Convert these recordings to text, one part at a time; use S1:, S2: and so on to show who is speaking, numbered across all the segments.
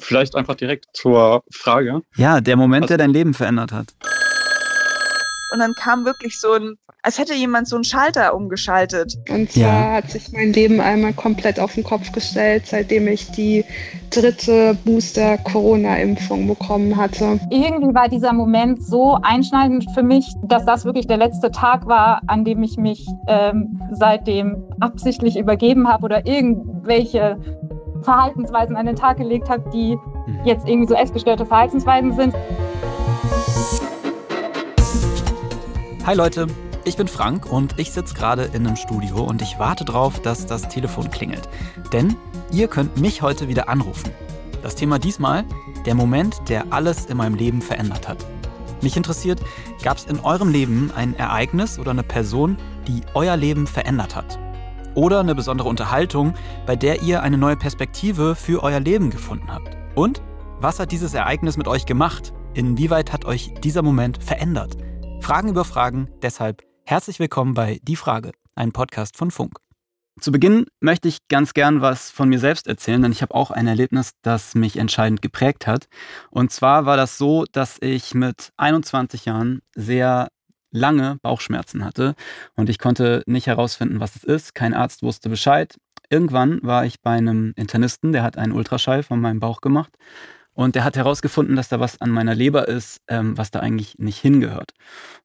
S1: vielleicht einfach direkt zur Frage.
S2: Ja, der Moment, also, der dein Leben verändert hat.
S3: Und dann kam wirklich so ein, als hätte jemand so einen Schalter umgeschaltet.
S4: Und zwar ja. hat sich mein Leben einmal komplett auf den Kopf gestellt, seitdem ich die dritte Booster-Corona-Impfung bekommen hatte.
S5: Irgendwie war dieser Moment so einschneidend für mich, dass das wirklich der letzte Tag war, an dem ich mich ähm, seitdem absichtlich übergeben habe oder irgendwelche Verhaltensweisen an den Tag gelegt habe, die mhm. jetzt irgendwie so essgestörte Verhaltensweisen sind.
S2: Hi Leute, ich bin Frank und ich sitze gerade in einem Studio und ich warte darauf, dass das Telefon klingelt. Denn ihr könnt mich heute wieder anrufen. Das Thema diesmal, der Moment, der alles in meinem Leben verändert hat. Mich interessiert, gab es in eurem Leben ein Ereignis oder eine Person, die euer Leben verändert hat? Oder eine besondere Unterhaltung, bei der ihr eine neue Perspektive für euer Leben gefunden habt? Und was hat dieses Ereignis mit euch gemacht? Inwieweit hat euch dieser Moment verändert? Fragen über Fragen, deshalb herzlich willkommen bei Die Frage, ein Podcast von Funk. Zu Beginn möchte ich ganz gern was von mir selbst erzählen, denn ich habe auch ein Erlebnis, das mich entscheidend geprägt hat. Und zwar war das so, dass ich mit 21 Jahren sehr lange Bauchschmerzen hatte und ich konnte nicht herausfinden, was es ist. Kein Arzt wusste Bescheid. Irgendwann war ich bei einem Internisten, der hat einen Ultraschall von meinem Bauch gemacht und der hat herausgefunden, dass da was an meiner Leber ist, ähm, was da eigentlich nicht hingehört.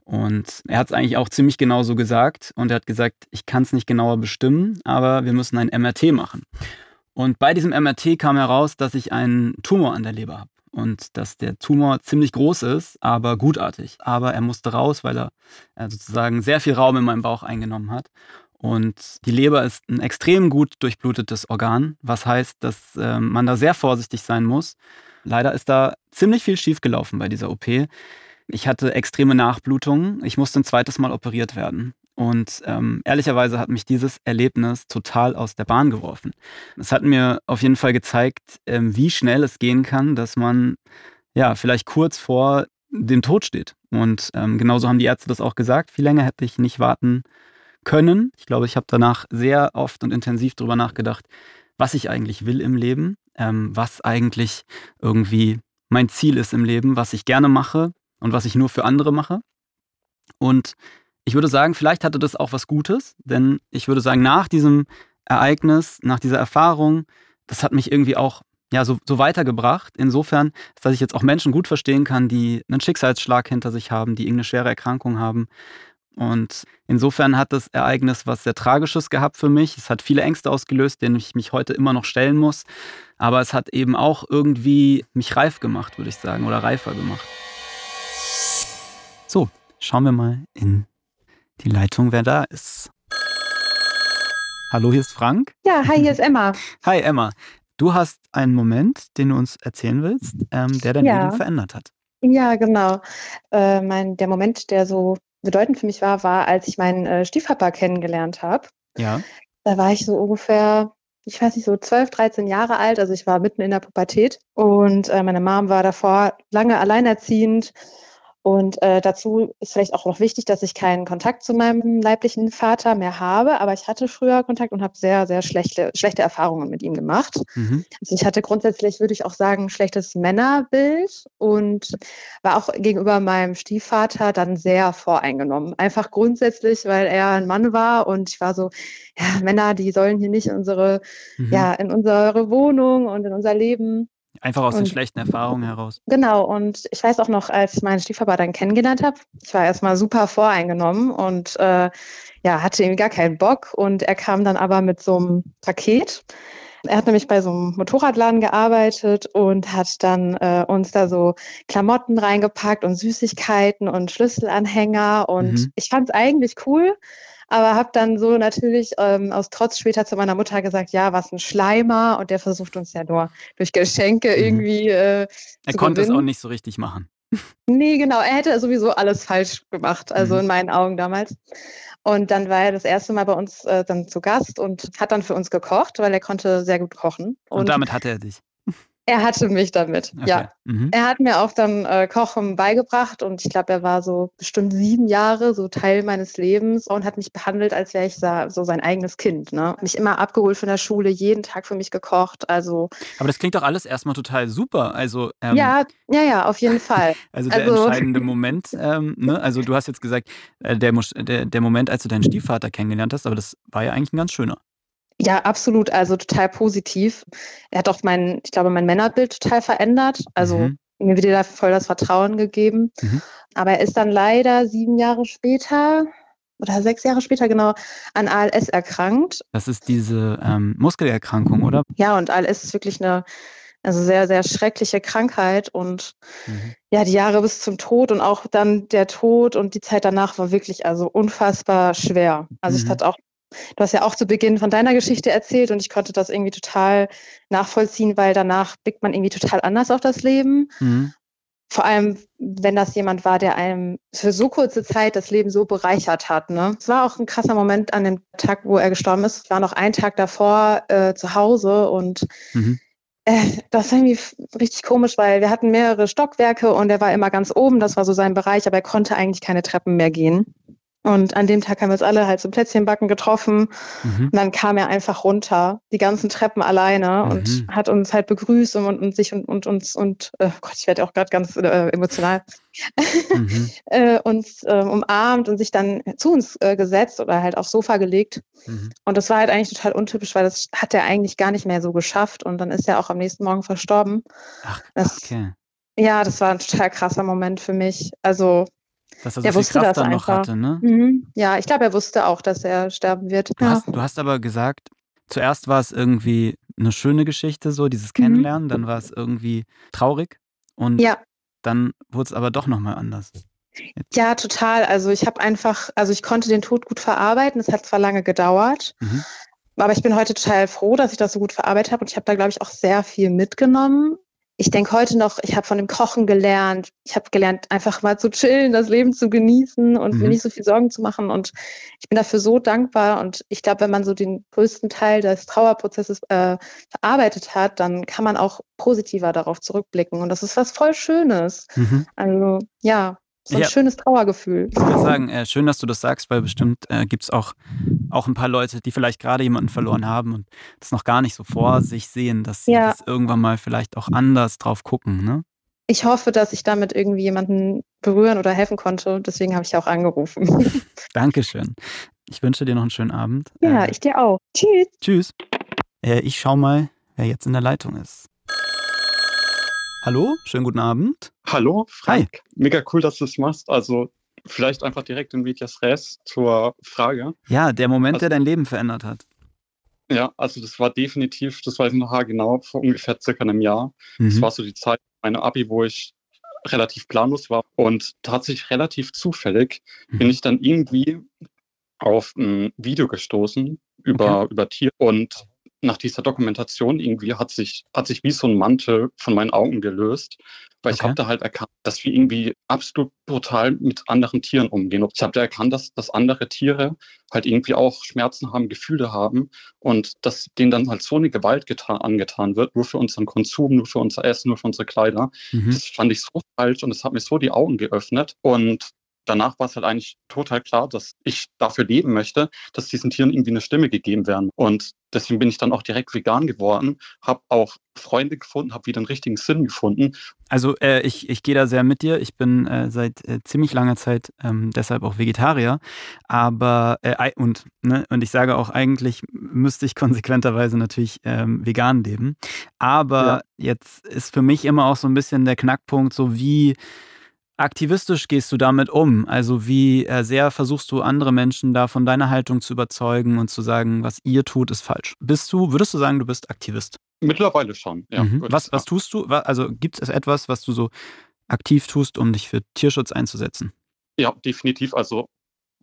S2: Und er hat es eigentlich auch ziemlich genau so gesagt. Und er hat gesagt, ich kann es nicht genauer bestimmen, aber wir müssen ein MRT machen. Und bei diesem MRT kam heraus, dass ich einen Tumor an der Leber habe. Und dass der Tumor ziemlich groß ist, aber gutartig. Aber er musste raus, weil er, er sozusagen sehr viel Raum in meinem Bauch eingenommen hat. Und die Leber ist ein extrem gut durchblutetes Organ, was heißt, dass äh, man da sehr vorsichtig sein muss, Leider ist da ziemlich viel schiefgelaufen bei dieser OP. Ich hatte extreme Nachblutungen. Ich musste ein zweites Mal operiert werden. Und ähm, ehrlicherweise hat mich dieses Erlebnis total aus der Bahn geworfen. Es hat mir auf jeden Fall gezeigt, ähm, wie schnell es gehen kann, dass man ja vielleicht kurz vor dem Tod steht. Und ähm, genauso haben die Ärzte das auch gesagt. Viel länger hätte ich nicht warten können. Ich glaube, ich habe danach sehr oft und intensiv darüber nachgedacht, was ich eigentlich will im Leben, ähm, was eigentlich irgendwie mein Ziel ist im Leben, was ich gerne mache und was ich nur für andere mache. Und ich würde sagen, vielleicht hatte das auch was Gutes, denn ich würde sagen, nach diesem Ereignis, nach dieser Erfahrung, das hat mich irgendwie auch ja, so, so weitergebracht. Insofern, dass ich jetzt auch Menschen gut verstehen kann, die einen Schicksalsschlag hinter sich haben, die irgendeine schwere Erkrankung haben und insofern hat das Ereignis was sehr Tragisches gehabt für mich. Es hat viele Ängste ausgelöst, denen ich mich heute immer noch stellen muss. Aber es hat eben auch irgendwie mich reif gemacht, würde ich sagen, oder reifer gemacht. So, schauen wir mal in die Leitung, wer da ist. Hallo, hier ist Frank.
S6: Ja, hi, hier ist Emma.
S2: Hi, Emma. Du hast einen Moment, den du uns erzählen willst, ähm, der dein ja. Leben verändert hat.
S6: Ja, genau. Äh, mein, der Moment, der so bedeutend für mich war, war, als ich meinen äh, Stiefpapa kennengelernt habe.
S2: Ja.
S6: Da war ich so ungefähr, ich weiß nicht, so 12, 13 Jahre alt. Also ich war mitten in der Pubertät und äh, meine Mom war davor lange alleinerziehend und äh, dazu ist vielleicht auch noch wichtig, dass ich keinen Kontakt zu meinem leiblichen Vater mehr habe, aber ich hatte früher Kontakt und habe sehr, sehr schlechte, schlechte Erfahrungen mit ihm gemacht. Mhm. Also ich hatte grundsätzlich, würde ich auch sagen, ein schlechtes Männerbild und war auch gegenüber meinem Stiefvater dann sehr voreingenommen. Einfach grundsätzlich, weil er ein Mann war und ich war so, ja, Männer, die sollen hier nicht in unsere, mhm. ja, in unsere Wohnung und in unser Leben.
S2: Einfach aus und, den schlechten Erfahrungen heraus.
S6: Genau, und ich weiß auch noch, als ich meinen Stiefvater dann kennengelernt habe, ich war erstmal super voreingenommen und äh, ja, hatte irgendwie gar keinen Bock. Und er kam dann aber mit so einem Paket. Er hat nämlich bei so einem Motorradladen gearbeitet und hat dann äh, uns da so Klamotten reingepackt und Süßigkeiten und Schlüsselanhänger. Und mhm. ich fand es eigentlich cool aber habe dann so natürlich ähm, aus Trotz später zu meiner Mutter gesagt, ja, was ein Schleimer und der versucht uns ja nur durch Geschenke mhm. irgendwie. Äh,
S2: er konnte gewinnen. es auch nicht so richtig machen.
S6: Nee, genau, er hätte sowieso alles falsch gemacht, also mhm. in meinen Augen damals. Und dann war er das erste Mal bei uns äh, dann zu Gast und hat dann für uns gekocht, weil er konnte sehr gut kochen.
S2: Und, und damit hatte er dich.
S6: Er hatte mich damit,
S2: Okay.
S6: ja.
S2: Mhm.
S6: Er hat mir auch dann äh, Kochen beigebracht und ich glaube, er war so bestimmt sieben Jahre so Teil meines Lebens und hat mich behandelt, als wäre ich so sein eigenes Kind. Ne? Mich immer abgeholt von der Schule, jeden Tag für mich gekocht. Also
S2: Aber das klingt doch alles erstmal total super. Also, ähm,
S6: ja, ja, ja, auf jeden Fall.
S2: also der
S6: also-
S2: entscheidende Moment, ähm, ne? also du hast jetzt gesagt, äh, der, der, der Moment, als du deinen Stiefvater kennengelernt hast, aber das war ja eigentlich ein ganz schöner.
S6: Ja, absolut. Also total positiv. Er hat auch mein, ich glaube, mein Männerbild total verändert. Also
S2: Mhm.
S6: mir wieder voll das Vertrauen gegeben.
S2: Mhm.
S6: Aber er ist dann leider sieben Jahre später oder sechs Jahre später genau an ALS erkrankt.
S2: Das ist diese ähm, Muskelerkrankung, oder?
S6: Ja, und ALS ist wirklich eine also sehr, sehr schreckliche Krankheit und
S2: Mhm.
S6: ja, die Jahre bis zum Tod und auch dann der Tod und die Zeit danach war wirklich also unfassbar schwer. Also
S2: Mhm.
S6: ich hatte auch, du hast ja auch zu Beginn von deiner Geschichte erzählt und ich konnte das irgendwie total nachvollziehen, weil danach blickt man irgendwie total anders auf das Leben.
S2: Mhm.
S6: Vor allem, wenn das jemand war, der einem für so kurze Zeit das Leben so bereichert hat. Ne? Es war auch ein krasser Moment an dem Tag, wo er gestorben ist. Es war noch ein Tag davor äh, zu Hause und
S2: Mhm.
S6: äh, das war irgendwie richtig komisch, weil wir hatten mehrere Stockwerke und er war immer ganz oben, das war so sein Bereich, aber er konnte eigentlich keine Treppen mehr gehen. Und an dem Tag haben wir uns alle halt zum Plätzchenbacken getroffen
S2: Mhm.
S6: und dann kam er einfach runter, die ganzen Treppen alleine und
S2: Mhm.
S6: hat uns halt begrüßt und, und, und sich und, und uns und äh, Gott, ich werde auch gerade ganz äh, emotional,
S2: Mhm.
S6: äh, uns äh, umarmt und sich dann zu uns äh, gesetzt oder halt aufs Sofa gelegt.
S2: Mhm.
S6: Und das war halt eigentlich total untypisch, weil das hat er eigentlich gar nicht mehr so geschafft und dann ist er auch am nächsten Morgen verstorben.
S2: Ach,
S6: Das,
S2: okay.
S6: Ja, das war ein total krasser Moment für mich. Also,
S2: Dass er so
S6: Der
S2: viel
S6: wusste
S2: Kraft
S6: das
S2: dann noch hatte, ne?
S6: mhm. ja, ich glaube, er wusste auch, dass er sterben wird.
S2: Du,
S6: Ja.
S2: hast, du hast aber gesagt, zuerst war es irgendwie eine schöne Geschichte, so dieses Kennenlernen, dann war es irgendwie traurig und
S6: Mhm. Ja.
S2: dann wurde es aber doch nochmal anders.
S6: Ja, total. Also ich habe einfach, also ich konnte den Tod gut verarbeiten. Es hat zwar lange gedauert,
S2: Mhm.
S6: aber ich bin heute total froh, dass ich das so gut verarbeitet habe und ich habe da, glaube ich, auch sehr viel mitgenommen. Ich denke heute noch, ich habe von dem Kochen gelernt. Ich habe gelernt, einfach mal zu chillen, das Leben zu genießen und mir
S2: Mhm.
S6: nicht so viel Sorgen zu machen. Und ich bin dafür so dankbar. Und ich glaube, wenn man so den größten Teil des Trauerprozesses äh, verarbeitet hat, dann kann man auch positiver darauf zurückblicken. Und das ist was voll Schönes.
S2: Mhm.
S6: Also ja, so ein
S2: Ja.
S6: schönes Trauergefühl.
S2: Ich würde sagen, äh, schön, dass du das sagst, weil bestimmt äh, gibt es auch, auch ein paar Leute, die vielleicht gerade jemanden verloren haben und das noch gar nicht so vor sich sehen, dass sie
S6: Ja.
S2: das irgendwann mal vielleicht auch anders drauf gucken. Ne?
S6: Ich hoffe, dass ich damit irgendwie jemanden berühren oder helfen konnte. Deswegen habe ich ja auch angerufen.
S2: Dankeschön. Ich wünsche dir noch einen schönen Abend.
S6: ja,
S2: Äh,
S6: ich dir auch. Tschüss.
S2: Tschüss. Äh, ich schau mal, wer jetzt in der Leitung ist. Hallo, schönen guten Abend.
S1: Hallo, Frank. Mega cool, dass du es machst. Also vielleicht einfach direkt in Medias Res zur Frage.
S2: Ja, der Moment,
S1: Also-
S2: der dein Leben verändert hat.
S1: Ja, also das war definitiv, das weiß ich noch genau, vor ungefähr circa einem Jahr. Das
S2: Mhm.
S1: war so die Zeit meiner Abi, wo ich relativ planlos war. Und tatsächlich relativ zufällig bin
S2: Mhm.
S1: ich dann irgendwie auf ein Video gestoßen über, über Tiere. Und nach dieser Dokumentation irgendwie hat sich, hat sich wie so ein Mantel von meinen Augen gelöst, weil ich
S2: Okay.
S1: habe da halt erkannt, dass wir irgendwie absolut brutal mit anderen Tieren umgehen. Ich habe da erkannt, dass, dass andere Tiere halt irgendwie auch Schmerzen haben, Gefühle haben und dass denen dann halt so eine Gewalt getan, angetan wird, nur für unseren Konsum, nur für unser Essen, nur für unsere Kleider.
S2: Mhm.
S1: Das fand ich so falsch und es hat mir so die Augen geöffnet. Und danach war es halt eigentlich total klar, dass ich dafür leben möchte, dass diesen Tieren irgendwie eine Stimme gegeben werden. Und deswegen bin ich dann auch direkt vegan geworden, habe auch Freunde gefunden, habe wieder einen richtigen Sinn gefunden.
S2: Also äh, ich, ich gehe da sehr mit dir. Ich bin äh, seit äh, ziemlich langer Zeit ähm, deshalb auch Vegetarier. Aber äh, und, ne, und ich sage auch, eigentlich müsste ich konsequenterweise natürlich ähm, vegan leben. Aber jetzt ist für mich immer auch so ein bisschen der Knackpunkt, so wie aktivistisch gehst du damit um? Also wie äh, sehr versuchst du andere Menschen da von deiner Haltung zu überzeugen und zu sagen, was ihr tut, ist falsch? Bist du, würdest du sagen, du bist Aktivist?
S1: Mittlerweile schon. Ja,
S2: mhm. was, was tust du? Also gibt es etwas, was du so aktiv tust, um dich für Tierschutz einzusetzen?
S1: Ja, definitiv. Also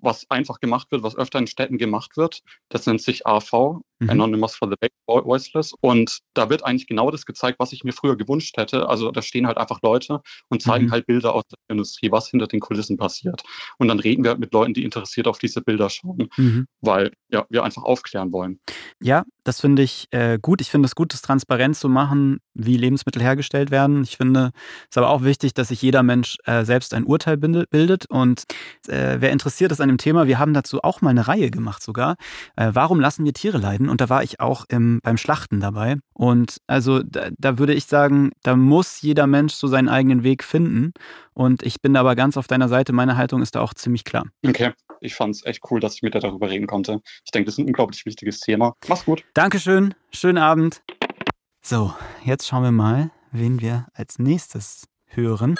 S1: was einfach gemacht wird, was öfter in Städten gemacht wird, das nennt sich AV, mhm. Anonymous for the Voiceless. Und da wird eigentlich genau das gezeigt, was ich mir früher gewünscht hätte. Also da stehen halt einfach Leute und zeigen mhm. halt Bilder aus der Industrie, was hinter den Kulissen passiert. Und dann reden wir halt mit Leuten, die interessiert auf diese Bilder schauen, mhm. weil ja, wir einfach aufklären wollen.
S2: Ja, das finde ich äh, gut. Ich finde es gut, das transparent zu machen, wie Lebensmittel hergestellt werden. Ich finde es aber auch wichtig, dass sich jeder Mensch äh, selbst ein Urteil bildet. Und äh, wer interessiert ist an dem Thema, wir haben dazu auch mal eine Reihe gemacht sogar. Äh, warum lassen wir Tiere leiden? Und da war ich auch im, beim Schlachten dabei. Und also da, da würde ich sagen, da muss jeder Mensch so seinen eigenen Weg finden. Und ich bin aber ganz auf deiner Seite. Meine Haltung ist da auch ziemlich klar.
S1: Okay. Ich fand es echt cool, dass ich mit dir darüber reden konnte. Ich denke, das ist ein unglaublich wichtiges Thema. Mach's gut.
S2: Dankeschön. Schönen Abend. So, jetzt schauen wir mal, wen wir als nächstes hören.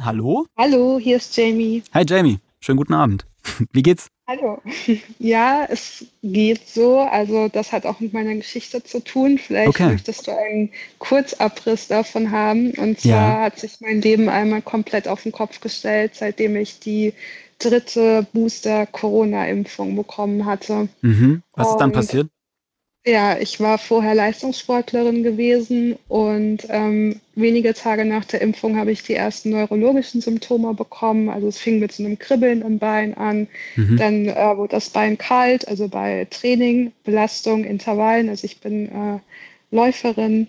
S2: Hallo?
S4: Hallo, hier ist Jamie.
S2: Hi Jamie, schönen guten Abend. Wie geht's?
S4: Hallo. Ja, es geht so. Also das hat auch mit meiner Geschichte zu tun. Vielleicht okay. möchtest du einen Kurzabriss davon haben. Und zwar ja. hat sich mein Leben einmal komplett auf den Kopf gestellt, seitdem ich die dritte Booster-Corona-Impfung bekommen hatte.
S2: Mhm. Was ist dann passiert?
S4: Ja, ich war vorher Leistungssportlerin gewesen und ähm, wenige Tage nach der Impfung habe ich die ersten neurologischen Symptome bekommen. Also es fing mit so einem Kribbeln im Bein an. Mhm. Dann äh, wurde das Bein kalt, also bei Training, Belastung, Intervallen. Also ich bin äh, Läuferin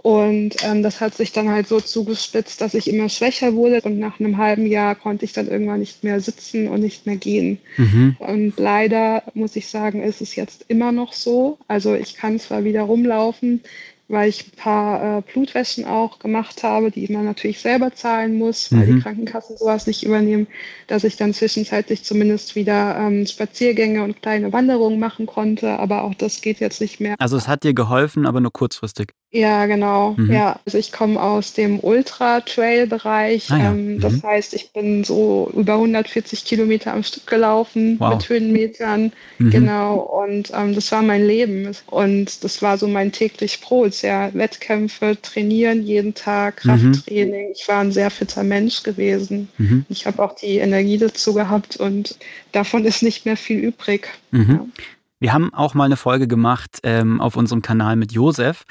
S4: und ähm, das hat sich dann halt so zugespitzt, dass ich immer schwächer wurde. Und nach einem halben Jahr konnte ich dann irgendwann nicht mehr sitzen und nicht mehr gehen. Mhm. Und leider muss ich sagen, ist es jetzt immer noch so. Also ich kann zwar wieder rumlaufen, weil ich ein paar äh, Blutwäschen auch gemacht habe, die man natürlich selber zahlen muss, weil mhm. die Krankenkassen sowas nicht übernehmen, dass ich dann zwischenzeitlich zumindest wieder ähm, Spaziergänge und kleine Wanderungen machen konnte, aber auch das geht jetzt nicht mehr.
S2: Also es hat dir geholfen, aber nur kurzfristig.
S4: Ja, genau. Mhm. Ja, also ich komme aus dem Ultra-Trail-Bereich. Ah, ja. ähm, das mhm. heißt, ich bin so über 140 Kilometer am Stück gelaufen wow. mit Höhenmetern. Mhm. Genau. Und ähm, das war mein Leben. Und das war so mein täglich Brot. Ja, Wettkämpfe, trainieren jeden Tag, mhm. Krafttraining. Ich war ein sehr fitter Mensch gewesen. Mhm. Ich habe auch die Energie dazu gehabt und davon ist nicht mehr viel übrig.
S2: Mhm. Ja. Wir haben auch mal eine Folge gemacht ähm, auf unserem Kanal mit Josef,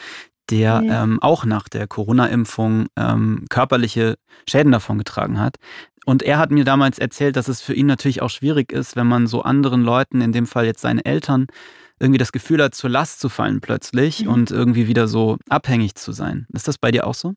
S2: der mhm. ähm, auch nach der Corona-Impfung ähm, körperliche Schäden davongetragen hat. Und er hat mir damals erzählt, dass es für ihn natürlich auch schwierig ist, wenn man so anderen Leuten, in dem Fall jetzt seine Eltern, irgendwie das Gefühl hat, zur Last zu fallen plötzlich mhm. und irgendwie wieder so abhängig zu sein. Ist das bei dir auch so?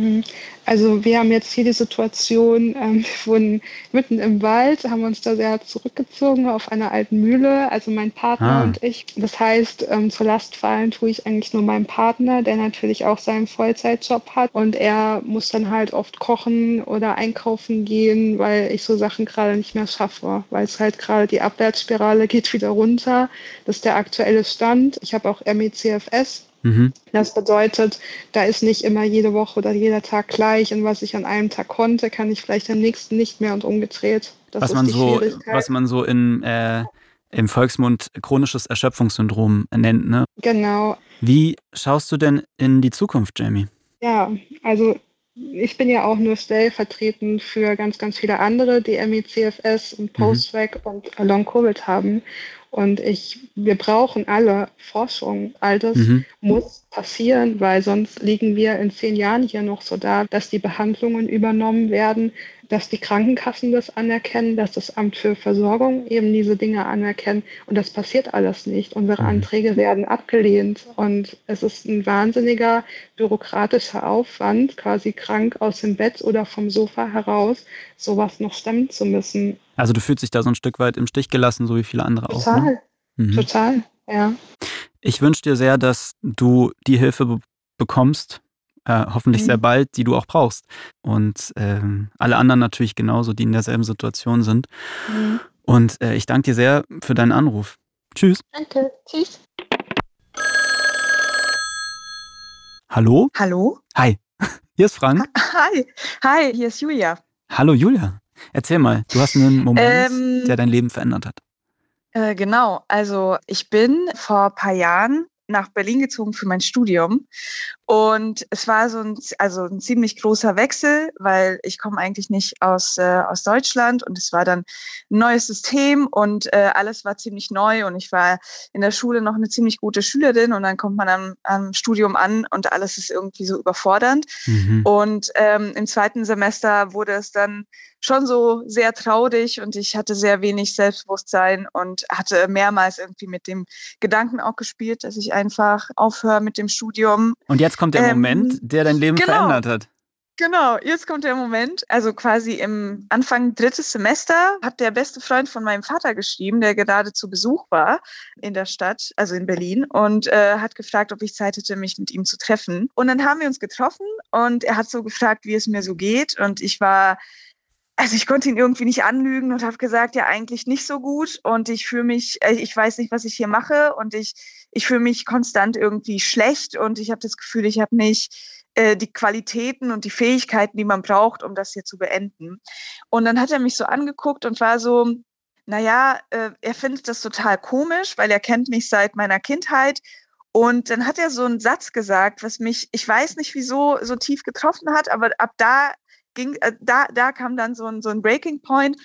S4: Mhm. Also wir haben jetzt hier die Situation, ähm, wir wohnen mitten im Wald, haben uns da sehr zurückgezogen auf einer alten Mühle, also mein Partner ah. und ich. Das heißt, ähm, zur Last fallen tue ich eigentlich nur meinem Partner, der natürlich auch seinen Vollzeitjob hat und er muss dann halt oft kochen oder einkaufen gehen, weil ich so Sachen gerade nicht mehr schaffe, weil es halt gerade die Abwärtsspirale geht wieder runter. Das ist der aktuelle Stand. Ich habe auch MECFS, Mhm. Das bedeutet, da ist nicht immer jede Woche oder jeder Tag gleich und was ich an einem Tag konnte, kann ich vielleicht am nächsten nicht mehr und umgedreht.
S2: Das was, man so, was man so in, äh, im Volksmund chronisches Erschöpfungssyndrom nennt, ne?
S4: Genau.
S2: Wie schaust du denn in die Zukunft, Jamie?
S4: Ja, also ich bin ja auch nur stellvertretend für ganz, ganz viele andere, die MECFS und mhm. Post-Track mhm. und Long-Covid haben. Und ich, wir brauchen alle Forschung. All das mhm. muss passieren, weil sonst liegen wir in zehn Jahren hier noch so da, dass die Behandlungen übernommen werden, dass die Krankenkassen das anerkennen, dass das Amt für Versorgung eben diese Dinge anerkennt. Und das passiert alles nicht. Unsere mhm. Anträge werden abgelehnt. Und es ist ein wahnsinniger bürokratischer Aufwand, quasi krank aus dem Bett oder vom Sofa heraus sowas noch stemmen zu müssen.
S2: Also du fühlst dich da so ein Stück weit im Stich gelassen, so wie viele andere
S4: total,
S2: auch. Ne?
S4: Mhm. Total, ja.
S2: Ich wünsche dir sehr, dass du die Hilfe be bekommst, äh, hoffentlich mhm. sehr bald, die du auch brauchst. Und ähm, alle anderen natürlich genauso, die in derselben Situation sind. Mhm. Und äh, ich danke dir sehr für deinen Anruf. Tschüss.
S4: Danke. Tschüss.
S2: Hallo?
S3: Hallo?
S2: Hi. Hier ist Frank.
S3: Hi. Hi, hier ist Julia.
S2: Hallo Julia. Erzähl mal, du hast einen Moment, ähm, der dein Leben verändert hat.
S3: Äh, genau, also ich bin vor ein paar Jahren nach Berlin gezogen für mein Studium Und es war so ein, also ein ziemlich großer Wechsel, weil ich komme eigentlich nicht aus, äh, aus Deutschland und es war dann ein neues System und äh, alles war ziemlich neu und ich war in der Schule noch eine ziemlich gute Schülerin und dann kommt man am, am Studium an und alles ist irgendwie so überfordernd. Mhm. Und ähm, im zweiten Semester wurde es dann schon so sehr traurig und ich hatte sehr wenig Selbstbewusstsein und hatte mehrmals irgendwie mit dem Gedanken auch gespielt, dass ich einfach aufhöre mit dem Studium.
S2: Und jetzt kommt der ähm, Moment, der dein Leben genau. verändert hat.
S3: Genau, jetzt kommt der Moment. Also quasi im Anfang drittes Semester hat der beste Freund von meinem Vater geschrieben, der gerade zu Besuch war in der Stadt, also in Berlin, und äh, hat gefragt, ob ich Zeit hätte, mich mit ihm zu treffen. Und dann haben wir uns getroffen und er hat so gefragt, wie es mir so geht. Und ich war also ich konnte ihn irgendwie nicht anlügen und habe gesagt, ja eigentlich nicht so gut und ich fühle mich, äh, ich weiß nicht, was ich hier mache und ich, ich fühle mich konstant irgendwie schlecht und ich habe das Gefühl, ich habe nicht äh, die Qualitäten und die Fähigkeiten, die man braucht, um das hier zu beenden. Und dann hat er mich so angeguckt und war so, naja, äh, er findet das total komisch, weil er kennt mich seit meiner Kindheit und dann hat er so einen Satz gesagt, was mich, ich weiß nicht wieso, so tief getroffen hat, aber ab da ging, äh, da, da kam dann so ein, so ein Breaking Point,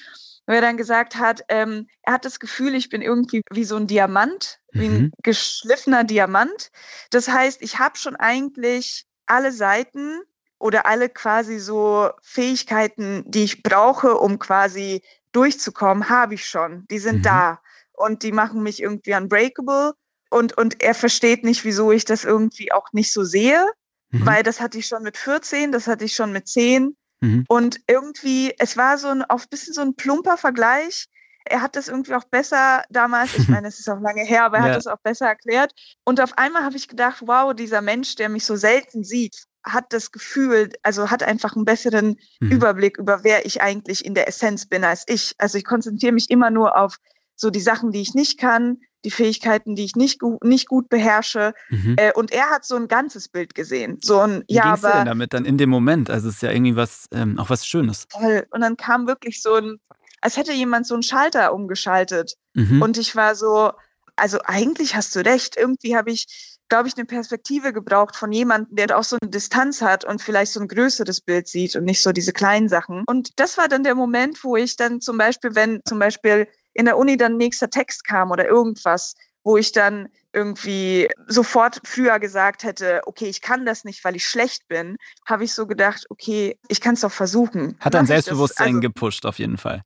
S3: wo er dann gesagt hat, ähm, er hat das Gefühl, ich bin irgendwie wie so ein Diamant, mhm. wie ein mhm. geschliffener Diamant. Das heißt, ich habe schon eigentlich alle Seiten oder alle quasi so Fähigkeiten, die ich brauche, um quasi durchzukommen, habe ich schon. Die sind mhm. da und die machen mich irgendwie unbreakable. Und, und er versteht nicht, wieso ich das irgendwie auch nicht so sehe, mhm. weil das hatte ich schon mit 14, das hatte ich schon mit 10 Mhm. Und irgendwie, es war so ein auf bisschen so ein plumper Vergleich. Er hat das irgendwie auch besser damals, ich meine, es ist auch lange her, aber er ja. hat das auch besser erklärt. Und auf einmal habe ich gedacht, wow, dieser Mensch, der mich so selten sieht, hat das Gefühl, also hat einfach einen besseren mhm. Überblick über wer ich eigentlich in der Essenz bin als ich. Also ich konzentriere mich immer nur auf so die Sachen, die ich nicht kann, die Fähigkeiten, die ich nicht, gu nicht gut beherrsche. Mhm. Äh, und er hat so ein ganzes Bild gesehen. So ein,
S2: Wie ja, aber. denn damit dann in dem Moment? Also es ist ja irgendwie was, ähm, auch was Schönes.
S3: Toll. Und dann kam wirklich so ein, als hätte jemand so einen Schalter umgeschaltet. Mhm. Und ich war so, also eigentlich hast du recht. Irgendwie habe ich, glaube ich, eine Perspektive gebraucht von jemandem, der auch so eine Distanz hat und vielleicht so ein größeres Bild sieht und nicht so diese kleinen Sachen. Und das war dann der Moment, wo ich dann zum Beispiel, wenn zum Beispiel in der Uni dann nächster Text kam oder irgendwas, wo ich dann irgendwie sofort früher gesagt hätte, okay, ich kann das nicht, weil ich schlecht bin, habe ich so gedacht, okay, ich kann es doch versuchen.
S2: Hat dein Selbstbewusstsein also, gepusht auf jeden Fall.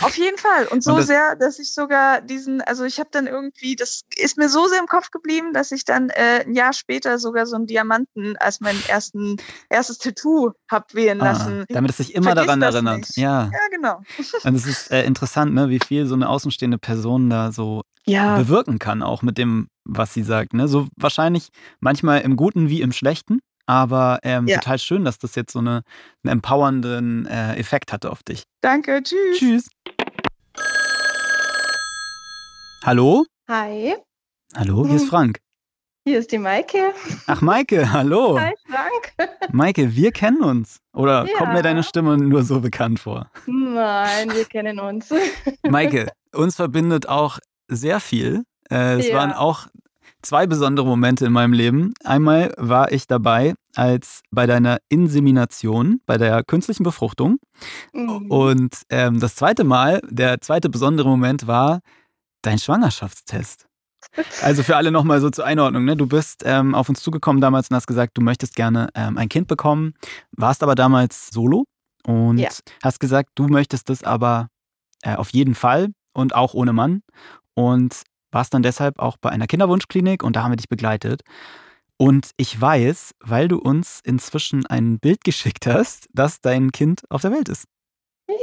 S3: Auf jeden Fall. Und so und sehr, dass ich sogar diesen, also ich habe dann irgendwie, das ist mir so sehr im Kopf geblieben, dass ich dann äh, ein Jahr später sogar so einen Diamanten als mein ersten, erstes Tattoo habe wählen ah, lassen.
S2: Ah, damit es sich immer daran erinnert. Nicht. Ja.
S3: ja, genau.
S2: Und es ist äh, interessant, ne, wie viel so eine außenstehende Person da so ja. bewirken kann, auch mit dem, was sie sagt. Ne? So wahrscheinlich manchmal im Guten wie im Schlechten. Aber ähm, ja. total schön, dass das jetzt so eine, einen empowernden äh, Effekt hatte auf dich.
S3: Danke, tschüss.
S2: Tschüss. Hallo?
S6: Hi.
S2: Hallo, hier ist hm. Frank.
S6: Hier ist die Maike.
S2: Ach, Maike, hallo.
S6: Hi, Frank.
S2: Maike, wir kennen uns. Oder ja. kommt mir deine Stimme nur so bekannt vor?
S6: Nein, wir kennen uns.
S2: Maike, uns verbindet auch sehr viel. Äh, es ja. waren auch zwei besondere Momente in meinem Leben. Einmal war ich dabei als bei deiner Insemination, bei der künstlichen Befruchtung. Mhm. Und ähm, das zweite Mal, der zweite besondere Moment war dein Schwangerschaftstest. Also für alle nochmal so zur Einordnung. Ne? Du bist ähm, auf uns zugekommen damals und hast gesagt, du möchtest gerne ähm, ein Kind bekommen, warst aber damals solo und ja. hast gesagt, du möchtest das aber äh, auf jeden Fall und auch ohne Mann. Und warst dann deshalb auch bei einer Kinderwunschklinik und da haben wir dich begleitet. Und ich weiß, weil du uns inzwischen ein Bild geschickt hast, dass dein Kind auf der Welt ist.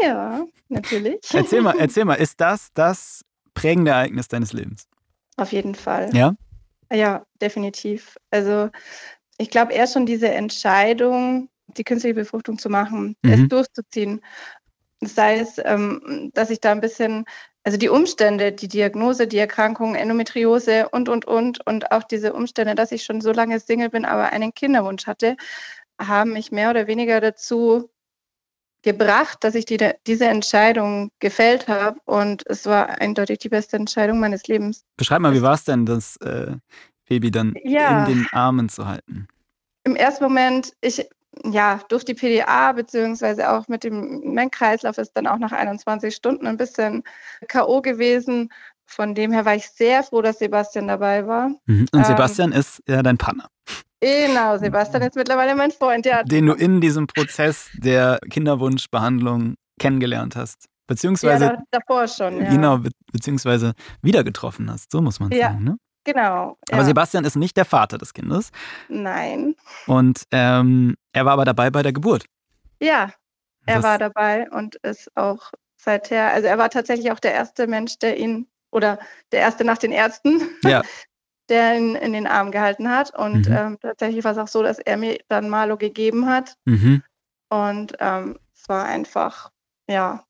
S6: Ja, natürlich.
S2: Erzähl mal, erzähl mal, ist das das prägende Ereignis deines Lebens?
S6: Auf jeden Fall.
S2: Ja?
S6: Ja, definitiv. Also ich glaube eher schon diese Entscheidung, die künstliche Befruchtung zu machen, mhm. es durchzuziehen. Sei es, ähm, dass ich da ein bisschen also die Umstände, die Diagnose, die Erkrankung, Endometriose und, und, und, und auch diese Umstände, dass ich schon so lange Single bin, aber einen Kinderwunsch hatte, haben mich mehr oder weniger dazu gebracht, dass ich die, diese Entscheidung gefällt habe und es war eindeutig die beste Entscheidung meines Lebens.
S2: Beschreib mal, wie war es denn, das äh, Baby dann ja. in den Armen zu halten?
S6: im ersten Moment, ich ja, durch die PDA beziehungsweise auch mit dem Mengenkreislauf ist dann auch nach 21 Stunden ein bisschen K.O. gewesen. Von dem her war ich sehr froh, dass Sebastian dabei war.
S2: Mhm. Und Sebastian ähm, ist ja dein Partner.
S6: Genau, Sebastian ist mittlerweile mein Freund. Ja.
S2: Den du in diesem Prozess der Kinderwunschbehandlung kennengelernt hast. Beziehungsweise. Ja,
S6: davor schon. Ja.
S2: Genau, be beziehungsweise wieder getroffen hast. So muss man ja. sagen, ne?
S6: Genau.
S2: Aber ja. Sebastian ist nicht der Vater des Kindes.
S6: Nein.
S2: Und ähm, er war aber dabei bei der Geburt.
S6: Ja, er Was? war dabei und ist auch seither, also er war tatsächlich auch der erste Mensch, der ihn, oder der erste nach den Ärzten, ja. der ihn in den Arm gehalten hat. Und mhm. ähm, tatsächlich war es auch so, dass er mir dann Malo gegeben hat. Mhm. Und ähm, es war einfach, ja,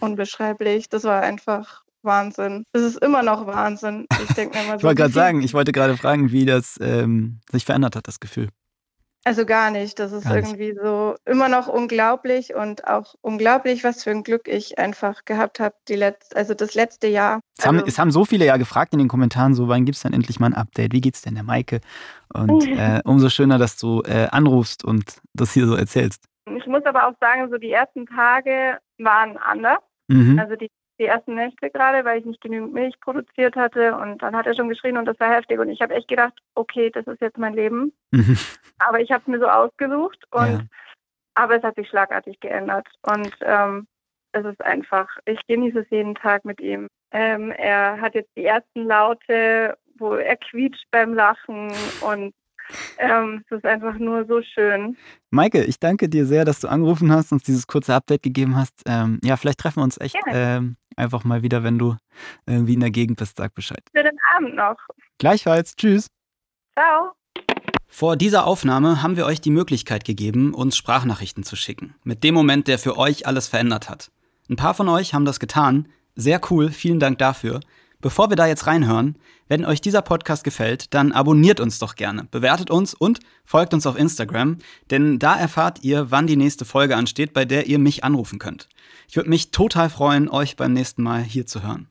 S6: unbeschreiblich. Das war einfach Wahnsinn. Es ist immer noch Wahnsinn. Ich denke mir
S2: mal so. ich wollte gerade sagen, ich wollte gerade fragen, wie das ähm, sich verändert hat, das Gefühl.
S6: Also gar nicht. Das ist gar irgendwie nicht. so immer noch unglaublich und auch unglaublich, was für ein Glück ich einfach gehabt habe, die letzt, also das letzte Jahr.
S2: Es haben,
S6: also,
S2: es haben so viele ja gefragt in den Kommentaren, so wann gibt es dann endlich mal ein Update? Wie geht's denn der Maike? Und äh, umso schöner, dass du äh, anrufst und das hier so erzählst.
S6: Ich muss aber auch sagen, so die ersten Tage waren anders. Mhm. Also die die ersten Nächte gerade, weil ich nicht genügend Milch produziert hatte. Und dann hat er schon geschrien und das war heftig. Und ich habe echt gedacht, okay, das ist jetzt mein Leben. Mhm. aber ich habe es mir so ausgesucht. Und ja. aber es hat sich schlagartig geändert. Und ähm, es ist einfach, ich genieße es jeden Tag mit ihm. Ähm, er hat jetzt die ersten Laute, wo er quietscht beim Lachen und ähm, es ist einfach nur so schön.
S2: Maike, ich danke dir sehr, dass du angerufen hast, uns dieses kurze Update gegeben hast. Ähm, ja, vielleicht treffen wir uns echt ähm, einfach mal wieder, wenn du irgendwie in der Gegend bist. Sag Bescheid.
S6: Für den Abend noch.
S2: Gleichfalls. Tschüss.
S6: Ciao.
S2: Vor dieser Aufnahme haben wir euch die Möglichkeit gegeben, uns Sprachnachrichten zu schicken. Mit dem Moment, der für euch alles verändert hat. Ein paar von euch haben das getan. Sehr cool. Vielen Dank dafür. Bevor wir da jetzt reinhören, wenn euch dieser Podcast gefällt, dann abonniert uns doch gerne, bewertet uns und folgt uns auf Instagram, denn da erfahrt ihr, wann die nächste Folge ansteht, bei der ihr mich anrufen könnt. Ich würde mich total freuen, euch beim nächsten Mal hier zu hören.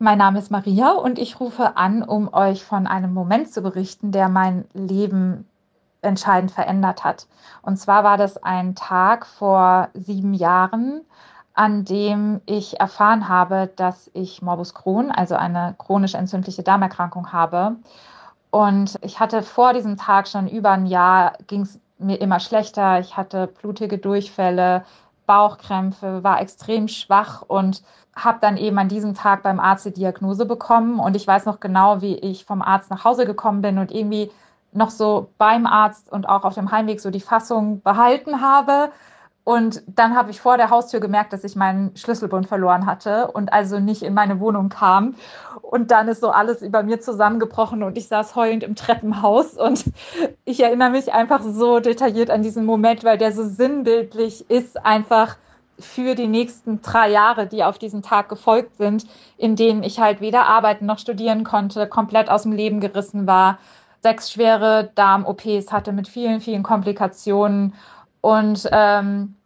S5: Mein Name ist Maria und ich rufe an, um euch von einem Moment zu berichten, der mein Leben entscheidend verändert hat. Und zwar war das ein Tag vor sieben Jahren, an dem ich erfahren habe, dass ich Morbus Crohn, also eine chronisch entzündliche Darmerkrankung habe. Und ich hatte vor diesem Tag schon über ein Jahr, ging es mir immer schlechter. Ich hatte blutige Durchfälle, Bauchkrämpfe, war extrem schwach und habe dann eben an diesem Tag beim Arzt die Diagnose bekommen. Und ich weiß noch genau, wie ich vom Arzt nach Hause gekommen bin und irgendwie noch so beim Arzt und auch auf dem Heimweg so die Fassung behalten habe und dann habe ich vor der Haustür gemerkt, dass ich meinen Schlüsselbund verloren hatte und also nicht in meine Wohnung kam. Und dann ist so alles über mir zusammengebrochen und ich saß heulend im Treppenhaus. Und ich erinnere mich einfach so detailliert an diesen Moment, weil der so sinnbildlich ist, einfach für die nächsten drei Jahre, die auf diesen Tag gefolgt sind, in denen ich halt weder arbeiten noch studieren konnte, komplett aus dem Leben gerissen war, sechs schwere Darm-OPs hatte mit vielen, vielen Komplikationen und ähm,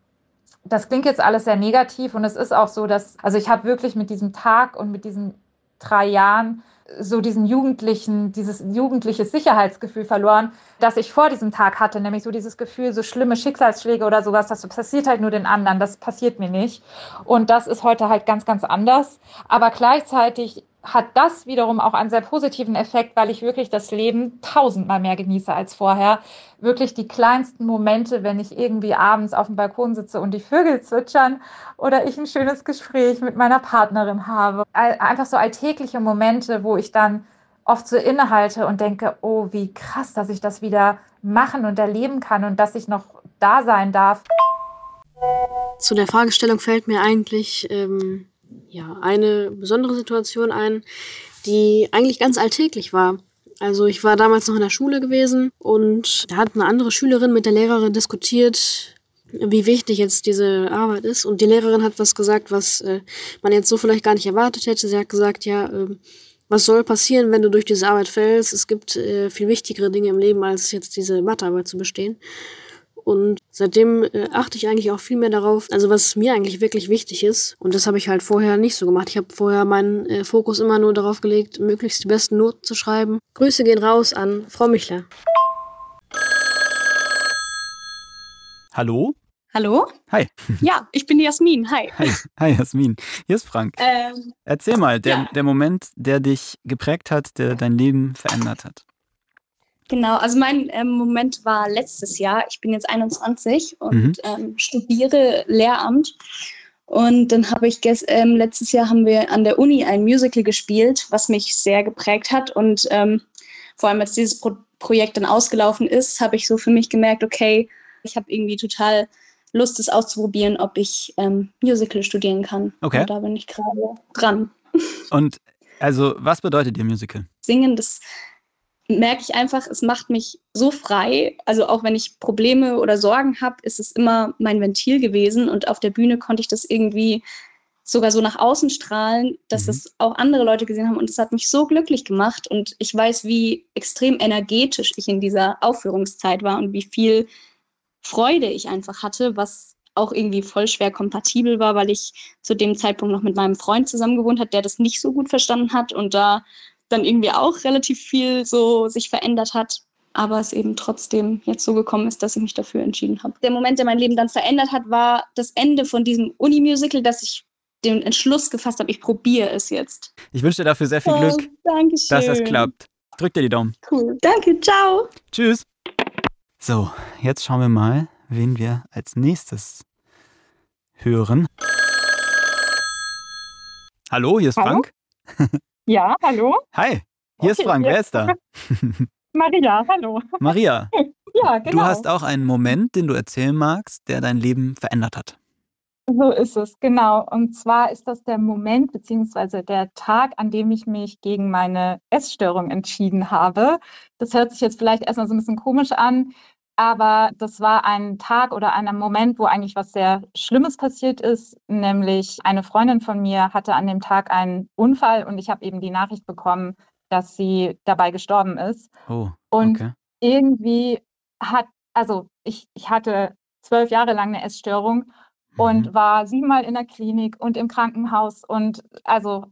S5: das klingt jetzt alles sehr negativ und es ist auch so, dass, also ich habe wirklich mit diesem Tag und mit diesen drei Jahren so diesen jugendlichen, dieses jugendliche Sicherheitsgefühl verloren, das ich vor diesem Tag hatte, nämlich so dieses Gefühl, so schlimme Schicksalsschläge oder sowas, das passiert halt nur den anderen, das passiert mir nicht. Und das ist heute halt ganz, ganz anders. Aber gleichzeitig hat das wiederum auch einen sehr positiven Effekt, weil ich wirklich das Leben tausendmal mehr genieße als vorher. Wirklich die kleinsten Momente, wenn ich irgendwie abends auf dem Balkon sitze und die Vögel zwitschern oder ich ein schönes Gespräch mit meiner Partnerin habe. Einfach so alltägliche Momente, wo ich dann oft so innehalte und denke, oh, wie krass, dass ich das wieder machen und erleben kann und dass ich noch da sein darf.
S7: Zu der Fragestellung fällt mir eigentlich ähm, ja, eine besondere Situation ein, die eigentlich ganz alltäglich war. Also ich war damals noch in der Schule gewesen und da hat eine andere Schülerin mit der Lehrerin diskutiert, wie wichtig jetzt diese Arbeit ist. Und die Lehrerin hat was gesagt, was äh, man jetzt so vielleicht gar nicht erwartet hätte. Sie hat gesagt, ja, äh, was soll passieren, wenn du durch diese Arbeit fällst? Es gibt äh, viel wichtigere Dinge im Leben, als jetzt diese Mathearbeit zu bestehen. Und seitdem äh, achte ich eigentlich auch viel mehr darauf, also was mir eigentlich wirklich wichtig ist. Und das habe ich halt vorher nicht so gemacht. Ich habe vorher meinen äh, Fokus immer nur darauf gelegt, möglichst die besten Noten zu schreiben. Grüße gehen raus an Frau Michler.
S2: Hallo?
S8: Hallo?
S2: Hi.
S8: Ja, ich bin Jasmin. Hi.
S2: Hi, Hi Jasmin. Hier ist Frank.
S8: Ähm,
S2: Erzähl mal, der,
S8: ja.
S2: der Moment, der dich geprägt hat, der dein Leben verändert hat.
S8: Genau, also mein ähm, Moment war letztes Jahr. Ich bin jetzt 21 und
S2: Mhm.
S8: ähm, studiere Lehramt. Und dann habe ich ähm, letztes Jahr haben wir an der Uni ein Musical gespielt, was mich sehr geprägt hat. Und ähm, vor allem als dieses Pro Projekt dann ausgelaufen ist, habe ich so für mich gemerkt, okay, ich habe irgendwie total Lust, es auszuprobieren, ob ich ähm, Musical studieren kann.
S2: Okay.
S8: Und da bin ich gerade dran.
S2: Und also, was bedeutet dir Musical?
S8: Singen, das merke ich einfach, es macht mich so frei. Also auch wenn ich Probleme oder Sorgen habe, ist es immer mein Ventil gewesen. Und auf der Bühne konnte ich das irgendwie sogar so nach außen strahlen, dass
S2: Mhm.
S8: es auch andere Leute gesehen haben. Und es hat mich so glücklich gemacht. Und ich weiß, wie extrem energetisch ich in dieser Aufführungszeit war und wie viel Freude ich einfach hatte, was auch irgendwie voll schwer kompatibel war, weil ich zu dem Zeitpunkt noch mit meinem Freund zusammen gewohnt hat, der das nicht so gut verstanden hat und da dann irgendwie auch relativ viel so sich verändert hat, aber es eben trotzdem jetzt so gekommen ist, dass ich mich dafür entschieden habe. Der Moment, der mein Leben dann verändert hat, war das Ende von diesem Uni-Musical, dass ich den Entschluss gefasst habe, ich probiere es jetzt.
S2: Ich wünsche dir dafür sehr viel Glück,
S8: Oh, Dankeschön.
S2: dass das klappt. Drück dir die Daumen.
S8: Cool. Danke, ciao.
S2: Tschüss. So, jetzt schauen wir mal, wen wir als nächstes hören. Hallo, hier ist
S5: Hallo?
S2: Frank.
S5: Ja, hallo?
S2: Hi, hier ist
S5: Okay,
S2: Frank. Wer ist da?
S5: Maria, hallo.
S2: Maria,
S5: Ja, genau.
S2: du hast auch einen Moment, den du erzählen magst, der dein Leben verändert hat.
S5: So ist es, genau. Und zwar ist das der Moment beziehungsweise der Tag, an dem ich mich gegen meine Essstörung entschieden habe. Das hört sich jetzt vielleicht erstmal so ein bisschen komisch an, aber das war ein Tag oder ein Moment, wo eigentlich was sehr Schlimmes passiert ist, nämlich eine Freundin von mir hatte an dem Tag einen Unfall und ich habe eben die Nachricht bekommen, dass sie dabei gestorben ist.
S2: Oh,
S5: Und
S2: okay.
S5: irgendwie hat, also ich, ich hatte zwölf Jahre lang eine Essstörung und
S2: Mhm.
S5: war siebenmal in der Klinik und im Krankenhaus und also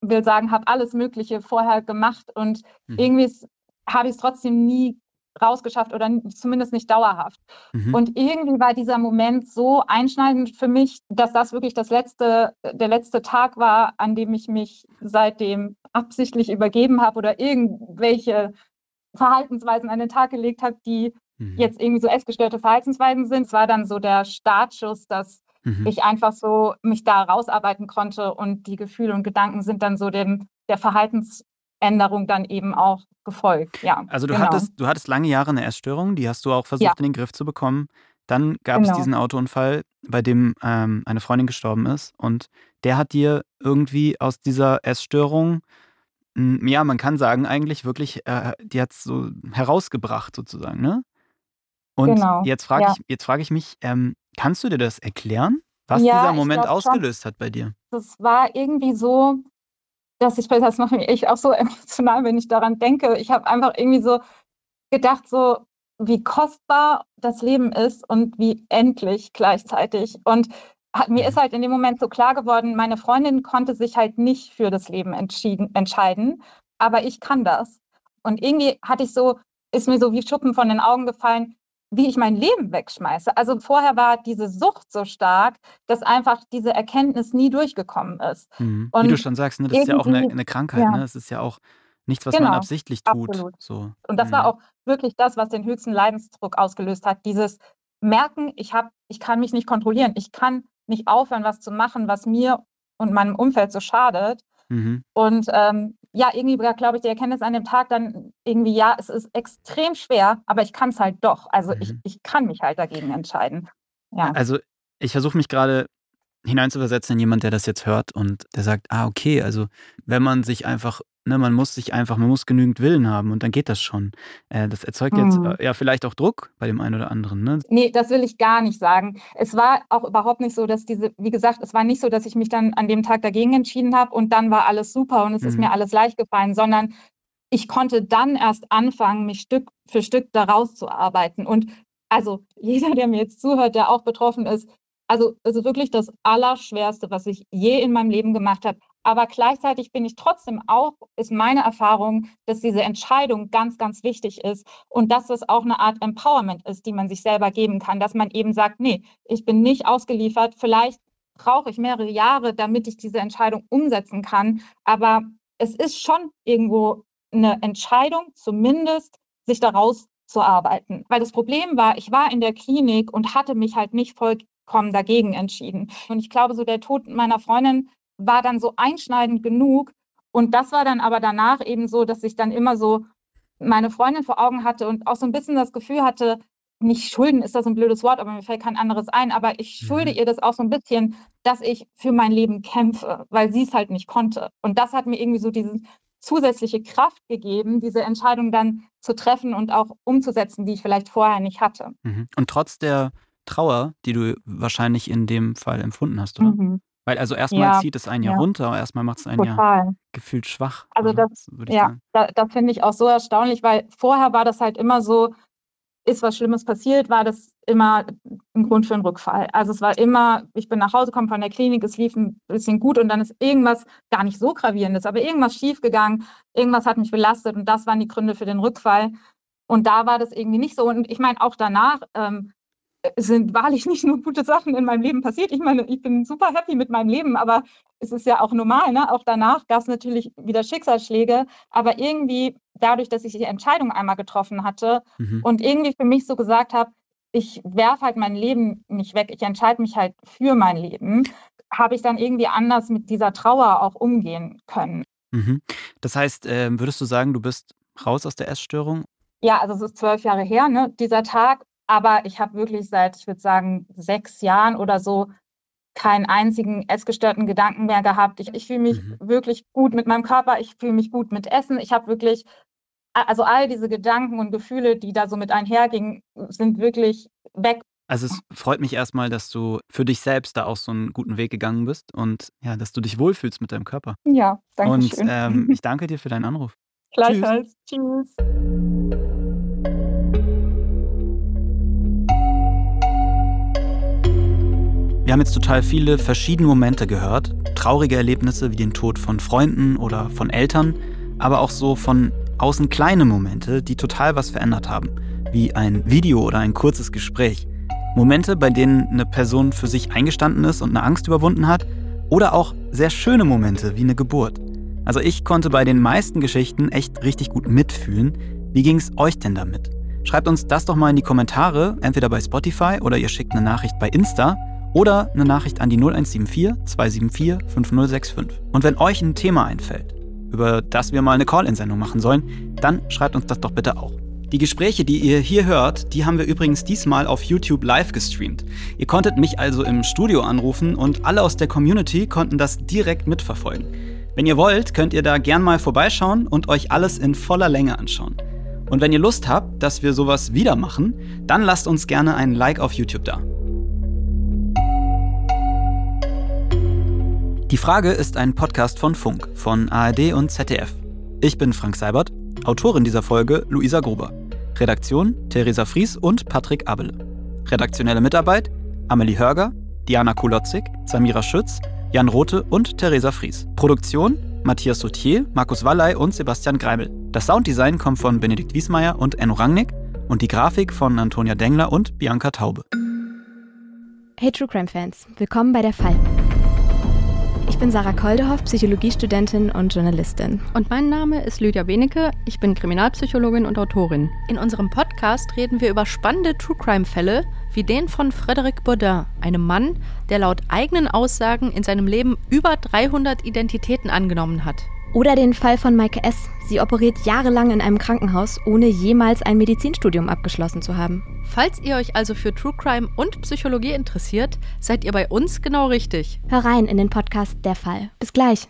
S5: will sagen, habe alles Mögliche vorher gemacht und
S2: Mhm.
S5: irgendwie habe ich es trotzdem nie rausgeschafft oder zumindest nicht dauerhaft.
S2: Mhm.
S5: Und irgendwie war dieser Moment so einschneidend für mich, dass das wirklich das letzte, der letzte Tag war, an dem ich mich seitdem absichtlich übergeben habe oder irgendwelche Verhaltensweisen an den Tag gelegt habe, die
S2: Mhm.
S5: jetzt irgendwie so essgestörte Verhaltensweisen sind. Es war dann so der Startschuss, dass
S2: Mhm.
S5: ich einfach so mich da rausarbeiten konnte und die Gefühle und Gedanken sind dann so dem, der Verhaltensänderung dann eben auch gefolgt. Ja,
S2: Also du
S5: genau.
S2: hattest, du hattest lange Jahre eine Essstörung, die hast du auch versucht
S5: Ja.
S2: in den Griff zu bekommen. Dann gab es
S5: Genau.
S2: diesen Autounfall, bei dem ähm, eine Freundin gestorben ist und der hat dir irgendwie aus dieser Essstörung, m, ja, man kann sagen eigentlich wirklich, äh, die hat es so herausgebracht sozusagen, ne? Und
S5: Genau,
S2: jetzt frage
S5: ja.
S2: ich, jetzt frage ich mich, ähm, kannst du dir das erklären, was
S5: Ja,
S2: dieser Moment
S5: glaub
S2: ausgelöst hat bei dir?
S5: das war irgendwie so, dass ich, das macht mich echt auch so emotional, wenn ich daran denke. Ich habe einfach irgendwie so gedacht, so wie kostbar das Leben ist und wie endlich gleichzeitig. Und hat, mir
S2: Mhm.
S5: ist halt in dem Moment so klar geworden, meine Freundin konnte sich halt nicht für das Leben entschieden, entscheiden, aber ich kann das. Und irgendwie hatte ich so, ist mir so wie Schuppen von den Augen gefallen, wie ich mein Leben wegschmeiße. Also vorher war diese Sucht so stark, dass einfach diese Erkenntnis nie durchgekommen ist.
S2: Mhm. Wie du schon sagst, ne, das ist ja auch eine, eine Krankheit,
S5: ja.
S2: ne? Es ist ja auch nichts, was man
S5: Genau,
S2: absichtlich tut.
S5: absolut.
S2: So.
S5: Und das war
S2: Mhm.
S5: auch wirklich das, was den höchsten Leidensdruck ausgelöst hat. Dieses Merken, ich, hab, ich kann mich nicht kontrollieren. Ich kann nicht aufhören, was zu machen, was mir und meinem Umfeld so schadet.
S2: Mhm.
S5: Und ähm, ja, irgendwie glaube ich, die Erkenntnis an dem Tag dann irgendwie, ja, es ist extrem schwer, aber ich kann es halt doch. Also ich,
S2: Mhm.
S5: ich kann mich halt dagegen entscheiden. Ja.
S2: Also ich versuche mich gerade hineinzuversetzen in jemand, der das jetzt hört und der sagt, ah, okay, also wenn man sich einfach, ne, man muss sich einfach, man muss genügend Willen haben und dann geht das schon. Äh, das erzeugt jetzt
S5: Mhm.
S2: äh, ja vielleicht auch Druck bei dem einen oder anderen, ne?
S5: Nee, das will ich gar nicht sagen. Es war auch überhaupt nicht so, dass diese, wie gesagt, es war nicht so, dass ich mich dann an dem Tag dagegen entschieden habe und dann war alles super und es ist
S2: Mhm.
S5: mir alles leicht gefallen, sondern ich konnte dann erst anfangen, mich Stück für Stück da rauszuarbeiten. Und also jeder, der mir jetzt zuhört, der auch betroffen ist, also es ist wirklich das Allerschwerste, was ich je in meinem Leben gemacht habe, Aber gleichzeitig bin ich trotzdem auch, ist meine Erfahrung, dass diese Entscheidung ganz, ganz wichtig ist und dass es auch eine Art Empowerment ist, die man sich selber geben kann, dass man eben sagt, nee, ich bin nicht ausgeliefert, vielleicht brauche ich mehrere Jahre, damit ich diese Entscheidung umsetzen kann. Aber es ist schon irgendwo eine Entscheidung, zumindest sich daraus zu arbeiten. Weil das Problem war, ich war in der Klinik und hatte mich halt nicht vollkommen dagegen entschieden. Und ich glaube, so der Tod meiner Freundin war dann so einschneidend genug. Und das war dann aber danach eben so, dass ich dann immer so meine Freundin vor Augen hatte und auch so ein bisschen das Gefühl hatte, nicht schulden ist das ein blödes Wort, aber mir fällt kein anderes ein, aber ich schulde mhm. ihr das auch so ein bisschen, dass ich für mein Leben kämpfe, weil sie es halt nicht konnte. Und das hat mir irgendwie so diese zusätzliche Kraft gegeben, diese Entscheidung dann zu treffen und auch umzusetzen, die ich vielleicht vorher nicht hatte.
S2: Mhm. Und trotz der Trauer, die du wahrscheinlich in dem Fall empfunden hast, oder? Mhm. Weil also erstmal ja, zieht es einen ja, ja runter, erstmal macht es einen Total. ja gefühlt schwach.
S5: Also das, ja, da, da finde ich auch so erstaunlich, weil vorher war das halt immer so, ist was Schlimmes passiert, war das immer ein Grund für einen Rückfall. Also es war immer, ich bin nach Hause gekommen von der Klinik, es lief ein bisschen gut und dann ist irgendwas gar nicht so gravierendes, aber irgendwas schiefgegangen, irgendwas hat mich belastet und das waren die Gründe für den Rückfall. Und da war das irgendwie nicht so. Und ich meine, auch danach ähm, sind wahrlich nicht nur gute Sachen in meinem Leben passiert. Ich meine, ich bin super happy mit meinem Leben, aber es ist ja auch normal. Ne? Auch danach gab es natürlich wieder Schicksalsschläge, aber irgendwie dadurch, dass ich die Entscheidung einmal getroffen hatte mhm. und irgendwie für mich so gesagt habe, ich werfe halt mein Leben nicht weg, ich entscheide mich halt für mein Leben, habe ich dann irgendwie anders mit dieser Trauer auch umgehen können.
S2: Mhm. Das heißt, äh, würdest du sagen, du bist raus aus der Essstörung?
S5: Ja, also es ist zwölf Jahre her, ne, dieser Tag. Aber ich habe wirklich seit, ich würde sagen, sechs Jahren oder so keinen einzigen essgestörten Gedanken mehr gehabt. Ich, ich fühle mich mhm. wirklich gut mit meinem Körper, ich fühle mich gut mit Essen. Ich habe wirklich, also all diese Gedanken und Gefühle, die da so mit einhergingen, sind wirklich weg.
S2: Also es freut mich erstmal, dass du für dich selbst da auch so einen guten Weg gegangen bist und ja, dass du dich wohlfühlst mit deinem Körper.
S5: Ja, danke
S2: Und ähm, ich danke dir für deinen Anruf.
S5: Gleichfalls. Tschüss. Tschüss.
S2: Wir haben jetzt total viele verschiedene Momente gehört. Traurige Erlebnisse wie den Tod von Freunden oder von Eltern, aber auch so von außen kleine Momente, die total was verändert haben. Wie ein Video oder ein kurzes Gespräch. Momente, bei denen eine Person für sich eingestanden ist und eine Angst überwunden hat. Oder auch sehr schöne Momente wie eine Geburt. Also ich konnte bei den meisten Geschichten echt richtig gut mitfühlen. Wie ging es euch denn damit? Schreibt uns das doch mal in die Kommentare, entweder bei Spotify oder ihr schickt eine Nachricht bei Insta oder eine Nachricht an die 0174 274 5065. Und wenn euch ein Thema einfällt, über das wir mal eine Call-In-Sendung machen sollen, dann schreibt uns das doch bitte auch. Die Gespräche, die ihr hier hört, die haben wir übrigens diesmal auf YouTube live gestreamt. Ihr konntet mich also im Studio anrufen und alle aus der Community konnten das direkt mitverfolgen. Wenn ihr wollt, könnt ihr da gern mal vorbeischauen und euch alles in voller Länge anschauen. Und wenn ihr Lust habt, dass wir sowas wieder machen, dann lasst uns gerne ein Like auf YouTube da. Die Frage ist ein Podcast von Funk, von ARD und ZDF. Ich bin Frank Seibert, Autorin dieser Folge Luisa Gruber. Redaktion Theresa Fries und Patrick Abele. Redaktionelle Mitarbeit Amelie Hörger, Diana Kulotzig, Samira Schütz, Jan Rothe und Theresa Fries. Produktion Matthias Sautier, Markus Wallei und Sebastian Greimel. Das Sounddesign kommt von Benedikt Wiesmeier und Enno Rangnick und die Grafik von Antonia Dengler und Bianca Taube.
S9: Hey True Crime Fans, willkommen bei der Fall. Ich bin Sarah Koldehoff, Psychologiestudentin und Journalistin.
S10: Und mein Name ist Lydia Benecke. Ich bin Kriminalpsychologin und Autorin.
S9: In unserem Podcast reden wir über spannende True Crime-Fälle, wie den von Frédéric Baudin, einem Mann, der laut eigenen Aussagen in seinem Leben über 300 Identitäten angenommen hat.
S10: Oder den Fall von Maike S. Sie operiert jahrelang in einem Krankenhaus, ohne jemals ein Medizinstudium abgeschlossen zu haben.
S9: Falls ihr euch also für True Crime und Psychologie interessiert, seid ihr bei uns genau richtig.
S10: Hör rein in den Podcast Der Fall. Bis gleich.